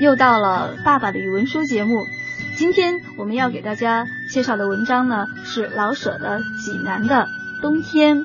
又到了爸爸的语文书节目。今天我们要给大家介绍的文章呢，是老舍的《济南的冬天》。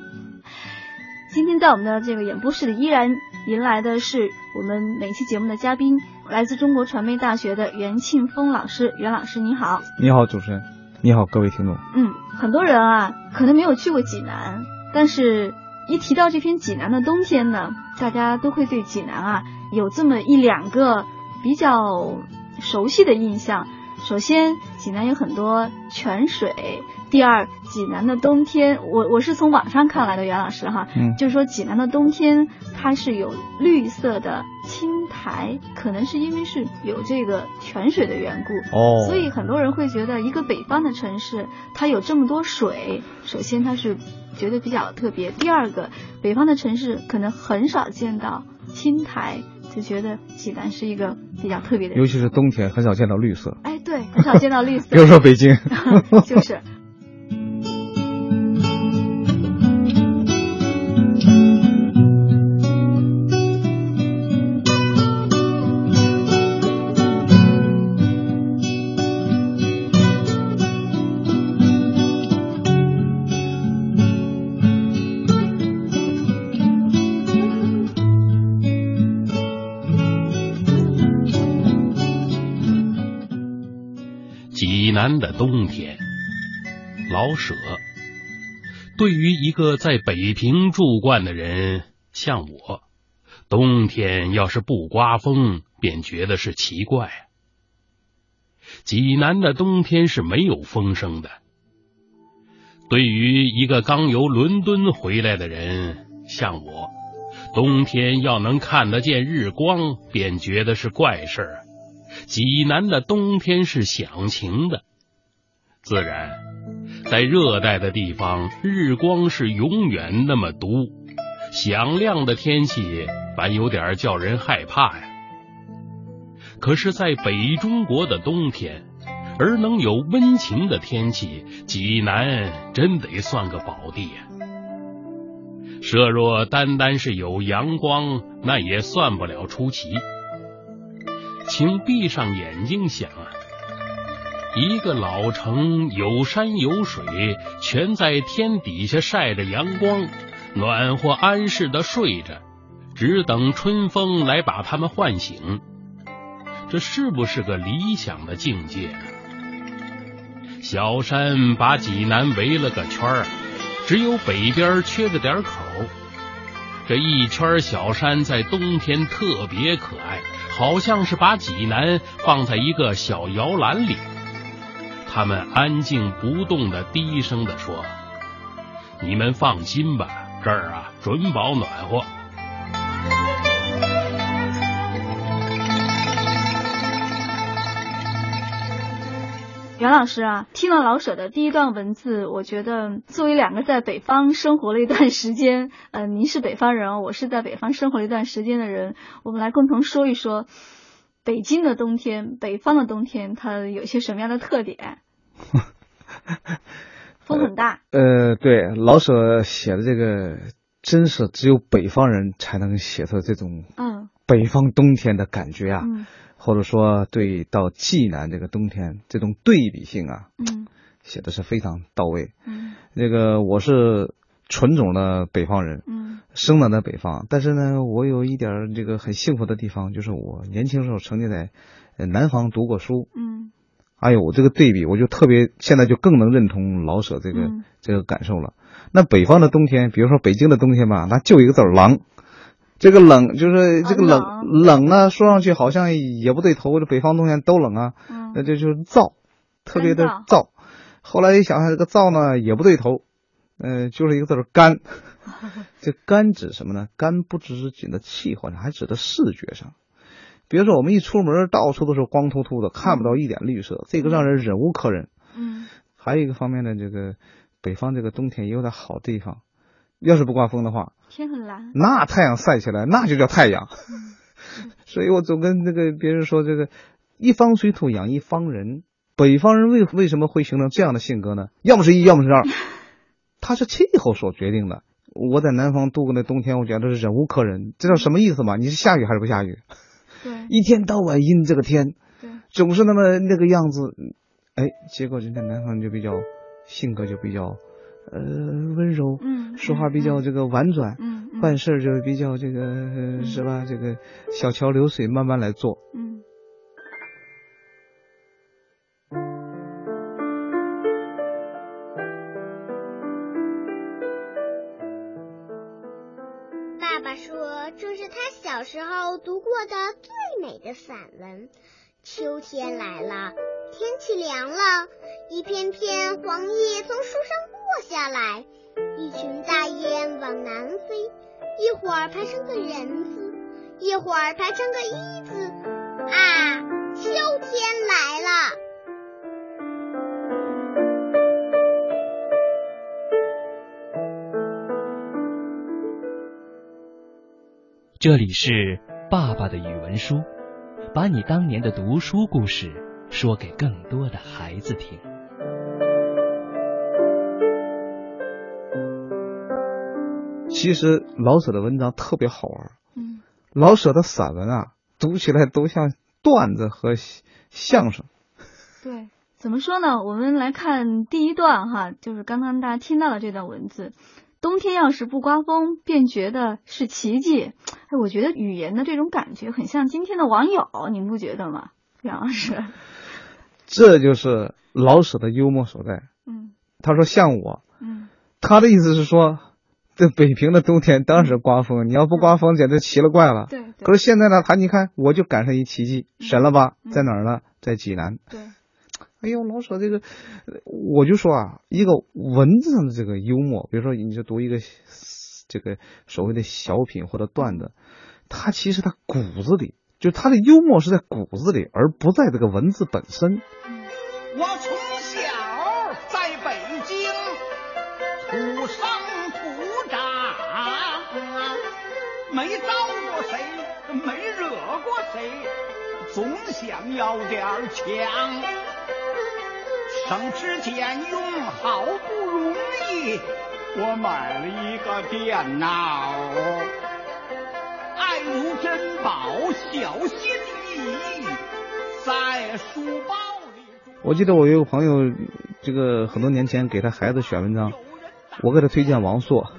今天在我们的这个演播室里，依然迎来的是我们每期节目的嘉宾，来自中国传媒大学的袁庆峰老师。袁老师，你好！你好，主持人。你好，各位听众。嗯，很多人啊，可能没有去过济南，但是一提到这篇《济南的冬天》呢，大家都会对济南啊有这么一两个比较熟悉的印象。首先，济南有很多泉水。第二，济南的冬天，我我是从网上看来的，袁老师哈，嗯，就是说济南的冬天它是有绿色的青苔，可能是因为是有这个泉水的缘故，哦，所以很多人会觉得一个北方的城市它有这么多水，首先它是觉得比较特别。第二个，北方的城市可能很少见到青苔。就觉得济南是一个比较特别的，尤其是冬天很少见到绿色。哎，对，很少见到绿色。比如说北京，就是。南的冬天，老舍。对于一个在北平住惯的人，像我，冬天要是不刮风，便觉得是奇怪。济南的冬天是没有风声的。对于一个刚由伦敦回来的人，像我，冬天要能看得见日光，便觉得是怪事儿。济南的冬天是响晴的，自然，在热带的地方，日光是永远那么毒，响亮的天气反有点叫人害怕呀。可是，在北中国的冬天，而能有温情的天气，济南真得算个宝地呀。设若单单是有阳光，那也算不了出奇。请闭上眼睛想啊，一个老城有山有水，全在天底下晒着阳光，暖和安适的睡着，只等春风来把他们唤醒。这是不是个理想的境界？小山把济南围了个圈儿，只有北边缺着点口。这一圈小山在冬天特别可爱。好像是把济南放在一个小摇篮里，他们安静不动的低声的说：“你们放心吧，这儿啊准保暖和。”袁老师啊，听了老舍的第一段文字，我觉得作为两个在北方生活了一段时间，呃，您是北方人，我是在北方生活了一段时间的人，我们来共同说一说北京的冬天，北方的冬天，它有些什么样的特点？风很大。呃，对，老舍写的这个，真是只有北方人才能写出这种，嗯，北方冬天的感觉啊。嗯。或者说，对到济南这个冬天这种对比性啊，嗯，写的是非常到位。嗯，那个我是纯种的北方人，嗯，生长在北方，但是呢，我有一点这个很幸福的地方，就是我年轻时候曾经在南方读过书。嗯，哎呦，这个对比，我就特别现在就更能认同老舍这个这个感受了。那北方的冬天，比如说北京的冬天吧，那就一个字儿冷。这个冷就是这个冷冷呢，说上去好像也不对头。这北方冬天都冷啊，那这就是燥，特别的燥。后来一想想，这个燥呢也不对头，嗯，就是一个字儿干。这干指什么呢？干不只是指的气候上，还指的视觉上。比如说我们一出门，到处都是光秃秃的，看不到一点绿色，这个让人忍无可忍。嗯。还有一个方面呢，这个北方这个冬天也有点好地方。要是不刮风的话，天很蓝，那太阳晒起来那就叫太阳。所以我总跟那个别人说，这个一方水土养一方人。北方人为为什么会形成这样的性格呢？要么是一，要么是二，它是气候所决定的。我在南方度过那冬天，我觉得是忍无可忍。知道什么意思吗？你是下雨还是不下雨？对，一天到晚阴这个天，对总是那么那个样子，哎，结果人家南方就比较性格就比较呃温柔，嗯，说话比较这个婉转，嗯，办事就比较这个是吧？这个小桥流水，慢慢来做，嗯。小时候读过的最美的散文。秋天来了，天气凉了，一片片黄叶从树上落下来，一群大雁往南飞，一会儿排成个人字，一会儿排成个一字。啊，秋天来了。这里是爸爸的语文书，把你当年的读书故事说给更多的孩子听。其实老舍的文章特别好玩，嗯，老舍的散文啊，读起来都像段子和相声。对，怎么说呢？我们来看第一段哈，就是刚刚大家听到的这段文字。冬天要是不刮风，便觉得是奇迹。哎，我觉得语言的这种感觉很像今天的网友，您不觉得吗，杨老师？这就是老舍的幽默所在。嗯，他说像我。嗯，他的意思是说，这北平的冬天当时刮风，你要不刮风，简直奇了怪了。对。可是现在呢，他你看，我就赶上一奇迹，神了吧？在哪儿呢？在济南。对。哎呦，老舍这个，我就说啊，一个文字上的这个幽默，比如说你就读一个这个所谓的小品或者段子，他其实他骨子里，就他的幽默是在骨子里，而不在这个文字本身。我谁，总想要点强。省吃俭用，好不容易，我买了一个电脑，爱如珍宝，小心翼翼，在书包里。我记得我有个朋友，这个很多年前给他孩子选文章，我给他推荐王朔。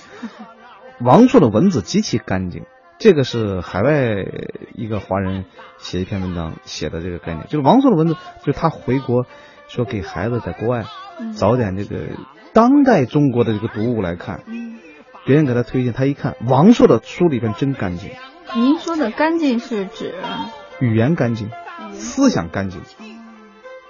王朔的文字极其干净。这个是海外一个华人写一篇文章写的这个概念，就是王朔的文字，就是他回国说给孩子在国外找点这个当代中国的这个读物来看，别人给他推荐，他一看王朔的书里边真干净。您说的干净是指语言干净，思想干净。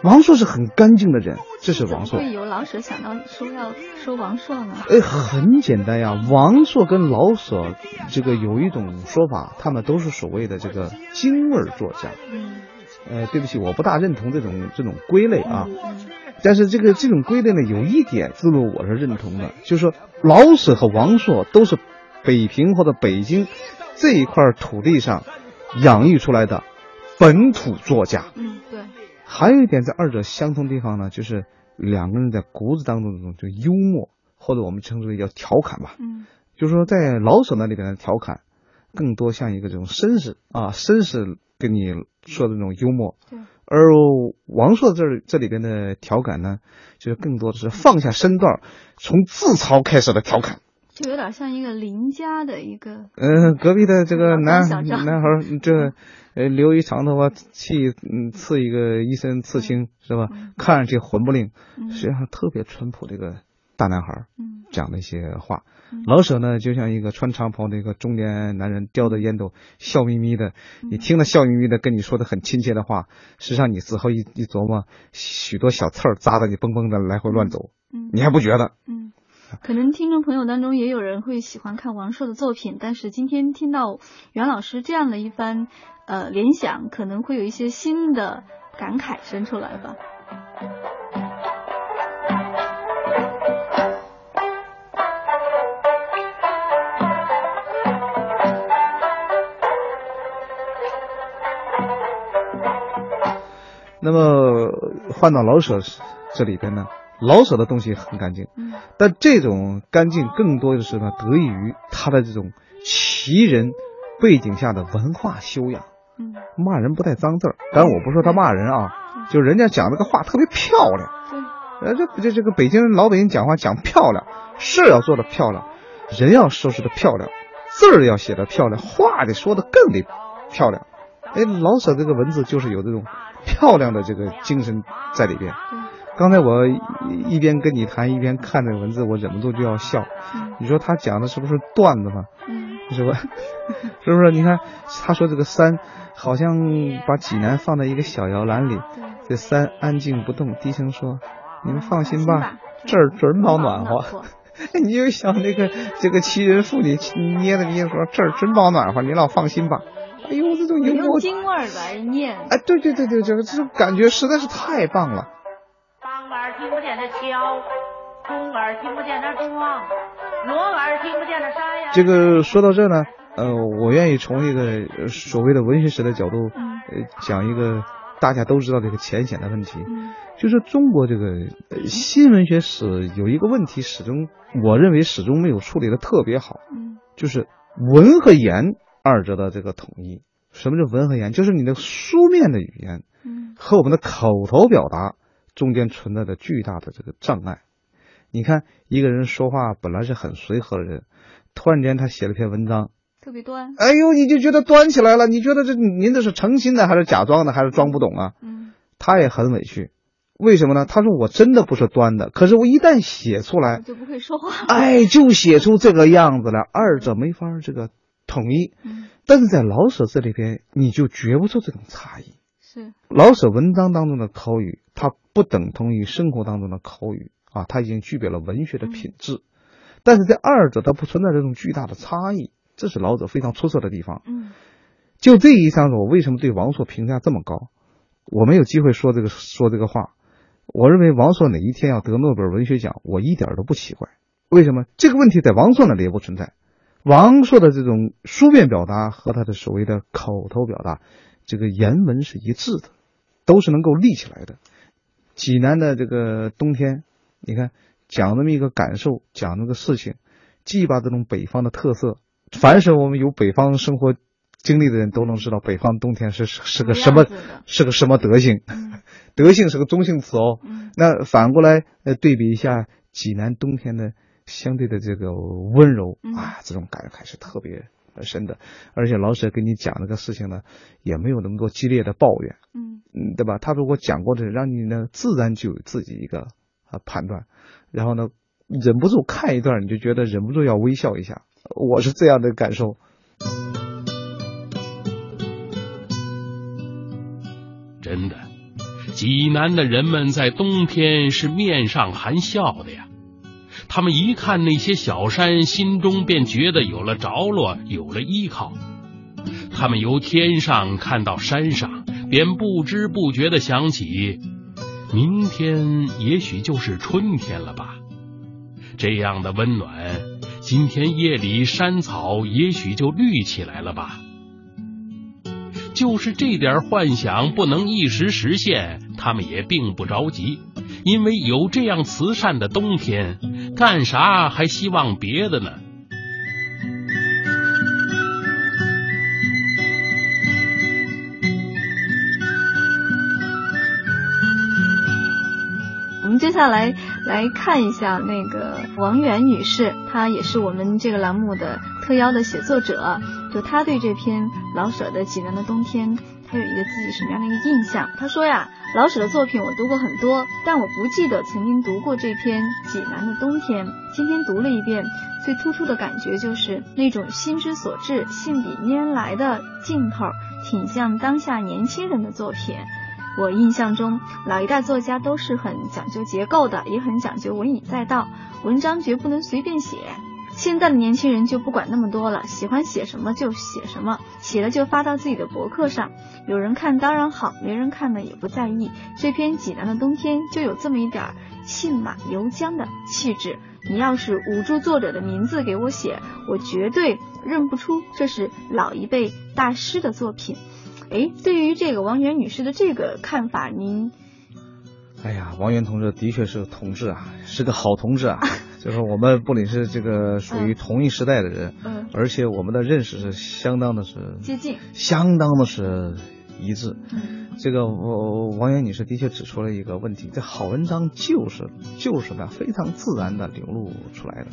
王朔是很干净的人，这是王朔。会有老舍想到说要说王朔呢？哎，很简单呀，王朔跟老舍这个有一种说法，他们都是所谓的这个京味作家。嗯。呃，对不起，我不大认同这种这种归类啊。嗯。但是这个这种归类呢，有一点思路我是认同的，就是说老舍和王朔都是北平或者北京这一块土地上养育出来的本土作家。嗯，对。还有一点，在二者相同地方呢，就是两个人在骨子当中这种就幽默，或者我们称之为叫调侃吧。嗯，就是说在老舍那里边的调侃，更多像一个这种绅士啊，绅士跟你说的这种幽默。对。而王朔这这里边的调侃呢，就是更多的是放下身段，从自嘲开始的调侃。就有点像一个邻家的一个。嗯，隔壁的这个男男孩，这。呃，留一长头发，气嗯，刺一个一身刺青，是吧？看上去混不吝，实际上特别淳朴的一个大男孩，讲的一些话。老舍呢，就像一个穿长袍的一个中年男人，叼着烟斗，笑眯眯的。你听了笑眯眯的跟你说的很亲切的话，实际上你之后一一琢磨，许多小刺儿扎的你嘣嘣的来回乱走，你还不觉得？嗯。可能听众朋友当中也有人会喜欢看王朔的作品，但是今天听到袁老师这样的一番呃联想，可能会有一些新的感慨生出来吧。那么换到老舍这里边呢？老舍的东西很干净，但这种干净更多的是呢，得益于他的这种奇人背景下的文化修养。嗯，骂人不带脏字儿，当然我不说他骂人啊，就人家讲那个话特别漂亮。对，呃，这这这个北京人老北京讲话讲漂亮，事要做的漂亮，人要收拾的漂亮，字儿要写的漂亮，话得说的更得漂亮。哎，老舍这个文字就是有这种漂亮的这个精神在里边。刚才我一边跟你谈，一边看这个文字，我忍不住就要笑。你说他讲的是不是段子嘛？嗯，是吧？是不是？你看他说这个山。好像把济南放在一个小摇篮里，这山安静不动，低声说：“你们放心吧，这儿准保暖和。” 你就想那个这个奇人妇女捏着捏说：“这儿真保暖和，你老放心吧。”哎呦，这种幽默京味儿来念。哎，对对对对，这个这种感觉实在是太棒了。听不见的桥，中儿听不见的庄，落儿听不见的山呀。这个说到这呢。呃，我愿意从一个所谓的文学史的角度，呃，讲一个大家都知道这个浅显的问题，就是中国这个新文学史有一个问题，始终我认为始终没有处理的特别好，就是文和言二者的这个统一。什么叫文和言？就是你的书面的语言，和我们的口头表达中间存在着巨大的这个障碍。你看，一个人说话本来是很随和的人，突然间他写了篇文章。特别端，哎呦，你就觉得端起来了？你觉得这您这是诚心的，还是假装的，还是装不懂啊？嗯，他也很委屈，为什么呢？他说我真的不是端的，可是我一旦写出来，就不会说话。哎，就写出这个样子了，二者没法这个统一。嗯，但是在老舍这里边，你就觉不出这种差异。是老舍文章当中的口语，它不等同于生活当中的口语啊，它已经具备了文学的品质，但是这二者它不存在这种巨大的差异。这是老者非常出色的地方。嗯，就这一上，我为什么对王朔评价这么高？我没有机会说这个说这个话。我认为王朔哪一天要得诺贝尔文学奖，我一点都不奇怪。为什么？这个问题在王朔那里也不存在。王朔的这种书面表达和他的所谓的口头表达，这个言文是一致的，都是能够立起来的。济南的这个冬天，你看讲那么一个感受，讲那个事情，既把这种北方的特色。凡是我们有北方生活经历的人都能知道，北方冬天是是个什么，是个什么德行。德性是个中性词哦。那反过来呃对比一下济南冬天的相对的这个温柔啊，这种感觉还是特别深的。而且老舍跟你讲那个事情呢，也没有那么多激烈的抱怨。嗯嗯，对吧？他如果讲过的，让你呢自然就有自己一个啊判断，然后呢忍不住看一段，你就觉得忍不住要微笑一下。我是这样的感受。真的，济南的人们在冬天是面上含笑的呀。他们一看那些小山，心中便觉得有了着落，有了依靠。他们由天上看到山上，便不知不觉的想起，明天也许就是春天了吧。这样的温暖。今天夜里，山草也许就绿起来了吧？就是这点幻想不能一时实现，他们也并不着急，因为有这样慈善的冬天，干啥还希望别的呢？我们接下来。来看一下那个王媛女士，她也是我们这个栏目的特邀的写作者。就她对这篇老舍的《济南的冬天》，他有一个自己什么样的一个印象？他说呀，老舍的作品我读过很多，但我不记得曾经读过这篇《济南的冬天》。今天读了一遍，最突出的感觉就是那种心之所至、信笔拈来的劲头，挺像当下年轻人的作品。我印象中，老一代作家都是很讲究结构的，也很讲究文以载道，文章绝不能随便写。现在的年轻人就不管那么多了，喜欢写什么就写什么，写了就发到自己的博客上，有人看当然好，没人看呢也不在意。这篇《济南的冬天》就有这么一点信马由缰的气质。你要是捂住作者的名字给我写，我绝对认不出这是老一辈大师的作品。哎，对于这个王源女士的这个看法，您？哎呀，王源同志的确是个同志啊，是个好同志啊。就是我们不仅是这个属于同一时代的人，嗯，而且我们的认识是相当的是接近，相当的是一致。嗯，这个我王源女士的确指出了一个问题，这好文章就是就是呢非常自然的流露出来的。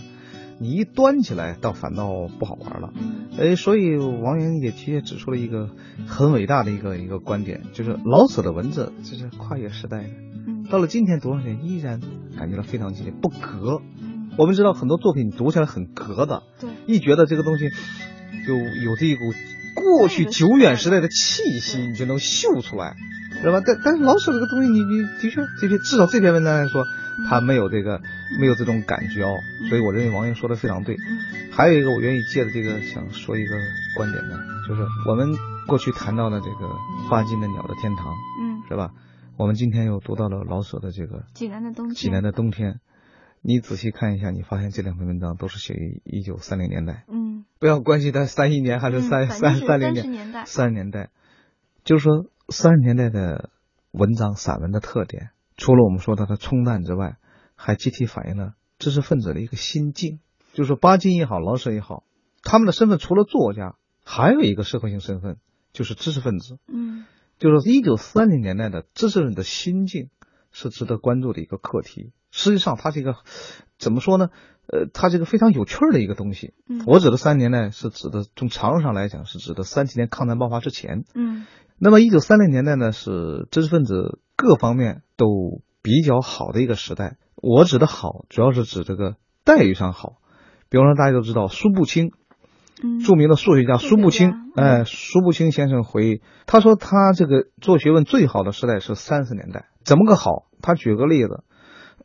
你一端起来，倒反倒不好玩了。哎，所以王源也的确指出了一个很伟大的一个一个观点，就是老舍的文字这是跨越时代的。嗯，到了今天读上去，依然感觉到非常亲切，不隔。我们知道很多作品读起来很格的，对，一觉得这个东西就有这一股过去久远时代的气息，你就能嗅出来，知道吧？但但是老舍这个东西，你你的确这篇至少这篇文章来说，他没有这个没有这种感觉哦，所以我认为王英说的非常对。还有一个我愿意借着这个想说一个观点呢，就是我们过去谈到的这个巴金的《鸟的天堂》，嗯，是吧？我们今天又读到了老舍的这个《济南的冬天》，济南的冬天。你仔细看一下，你发现这两篇文章都是写于一九三零年代。嗯，不要关系它三一年还是三三三零年代，三十年代，就是说三十年代的文章散文的特点，除了我们说它的冲淡之外，还集体反映了知识分子的一个心境。就是说巴金也好，老舍也好，他们的身份除了作家，还有一个社会性身份，就是知识分子。嗯，就是一九三零年代的知识人的心境是值得关注的一个课题。实际上，它是一个怎么说呢？呃，它这个非常有趣的一个东西。嗯，我指的三十年代是指的从常识上来讲，是指的三七年抗战爆发之前。嗯，那么一九三零年代呢，是知识分子各方面都比较好的一个时代。我指的好，主要是指这个待遇上好。比方说，大家都知道苏步青，嗯，著名的数学家苏步青，哎，苏步青先生回忆，他说他这个做学问最好的时代是三十年代。怎么个好？他举个例子。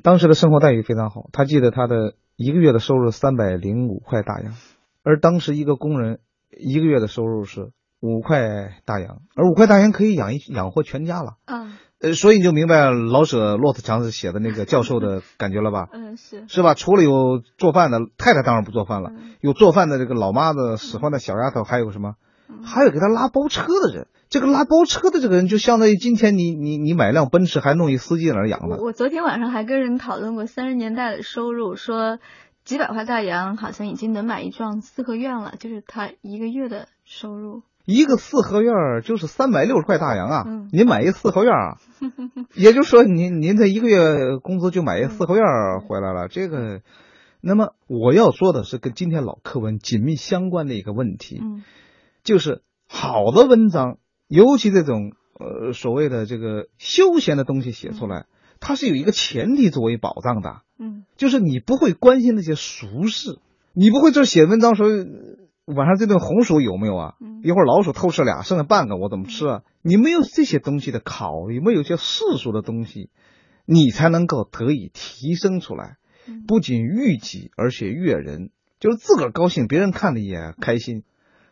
当时的生活待遇非常好，他记得他的一个月的收入三百零五块大洋，而当时一个工人一个月的收入是五块大洋，而五块大洋可以养一养活全家了。嗯，呃，所以你就明白老舍骆驼祥子写的那个教授的 感觉了吧？嗯，是是吧？除了有做饭的太太，当然不做饭了，有做饭的这个老妈子使唤的小丫头，还有什么？还有给他拉包车的人。这个拉包车的这个人，就相当于今天你你你买辆奔驰，还弄一司机在那养着。我昨天晚上还跟人讨论过三十年代的收入，说几百块大洋好像已经能买一幢四合院了，就是他一个月的收入。一个四合院就是三百六十块大洋啊！嗯、您买一四合院啊，也就是说您您这一个月工资就买一四合院回来了。这个，那么我要说的是跟今天老课文紧密相关的一个问题，嗯，就是好的文章。尤其这种呃所谓的这个休闲的东西写出来，它是有一个前提作为保障的，嗯，就是你不会关心那些俗事，你不会这写文章时候晚上这顿红薯有没有啊？嗯、一会儿老鼠偷吃俩，剩下半个我怎么吃啊？你没有这些东西的考虑，没有一些世俗的东西，你才能够得以提升出来，不仅悦己而且悦人，就是自个儿高兴，别人看的也开心。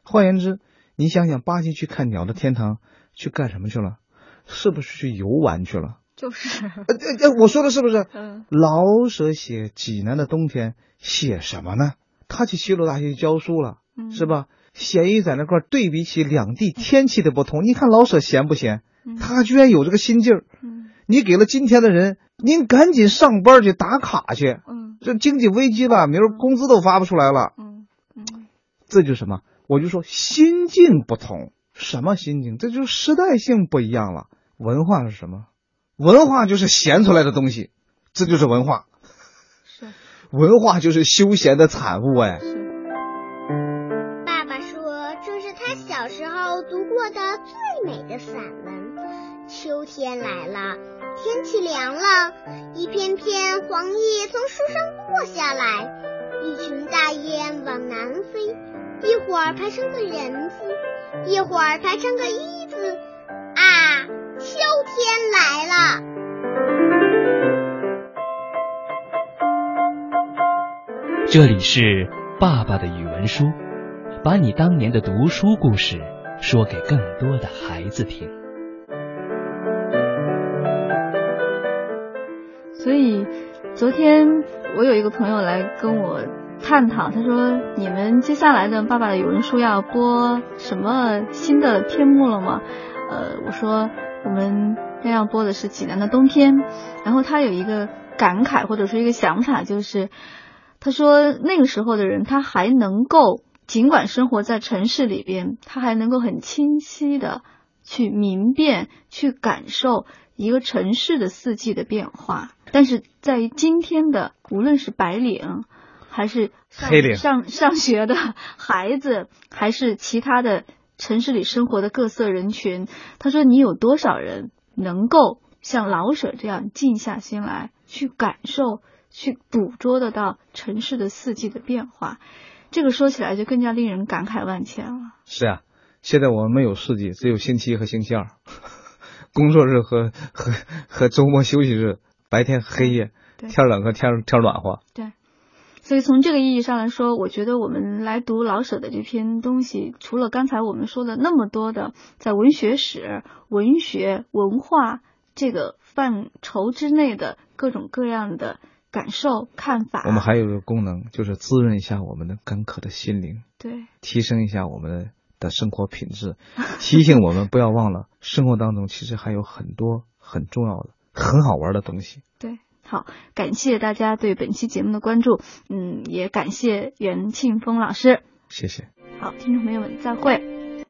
换言之。你想想，巴西去看《鸟的天堂》去干什么去了？是不是去游玩去了？就是。呃呃，我说的是不是？嗯。老舍写济南的冬天，写什么呢？他去西鲁大学教书了，嗯、是吧？闲鱼在那块对比起两地天气的不同，你看老舍闲不闲？嗯、他居然有这个心劲儿。嗯。你给了今天的人，您赶紧上班去打卡去。嗯。这经济危机了，明儿工资都发不出来了。嗯嗯。这就是什么？我就说心境不同，什么心境？这就是时代性不一样了。文化是什么？文化就是闲出来的东西，这就是文化。是，文化就是休闲的产物。哎，爸爸说这是他小时候读过的最美的散文。秋天来了，天气凉了，一片片黄叶从树上落下来，一群大雁往南飞。一会儿排成个人字，一会儿排成个一字，啊，秋天来了。这里是爸爸的语文书，把你当年的读书故事说给更多的孩子听。所以，昨天我有一个朋友来跟我。探讨，他说：“你们接下来的《爸爸的语文书》要播什么新的篇目了吗？”呃，我说我们将要播的是济南的冬天。然后他有一个感慨或者说一个想法，就是他说那个时候的人，他还能够尽管生活在城市里边，他还能够很清晰的去明辨、去感受一个城市的四季的变化。但是在今天的，无论是白领，还是黑领上 上学的孩子，还是其他的城市里生活的各色人群，他说：“你有多少人能够像老舍这样静下心来去感受、去捕捉得到城市的四季的变化？”这个说起来就更加令人感慨万千了。是啊，现在我们没有四季，只有星期一和星期二，工作日和和和周末休息日。白天黑夜，天冷和天天暖和。对，所以从这个意义上来说，我觉得我们来读老舍的这篇东西，除了刚才我们说的那么多的在文学史、文学文化这个范畴之内的各种各样的感受看法，我们还有一个功能，就是滋润一下我们的干渴的心灵，对，提升一下我们的生活品质，提醒我们不要忘了，生活当中其实还有很多很重要的。很好玩的东西。对，好，感谢大家对本期节目的关注，嗯，也感谢袁庆峰老师。谢谢。好，听众朋友们，再会。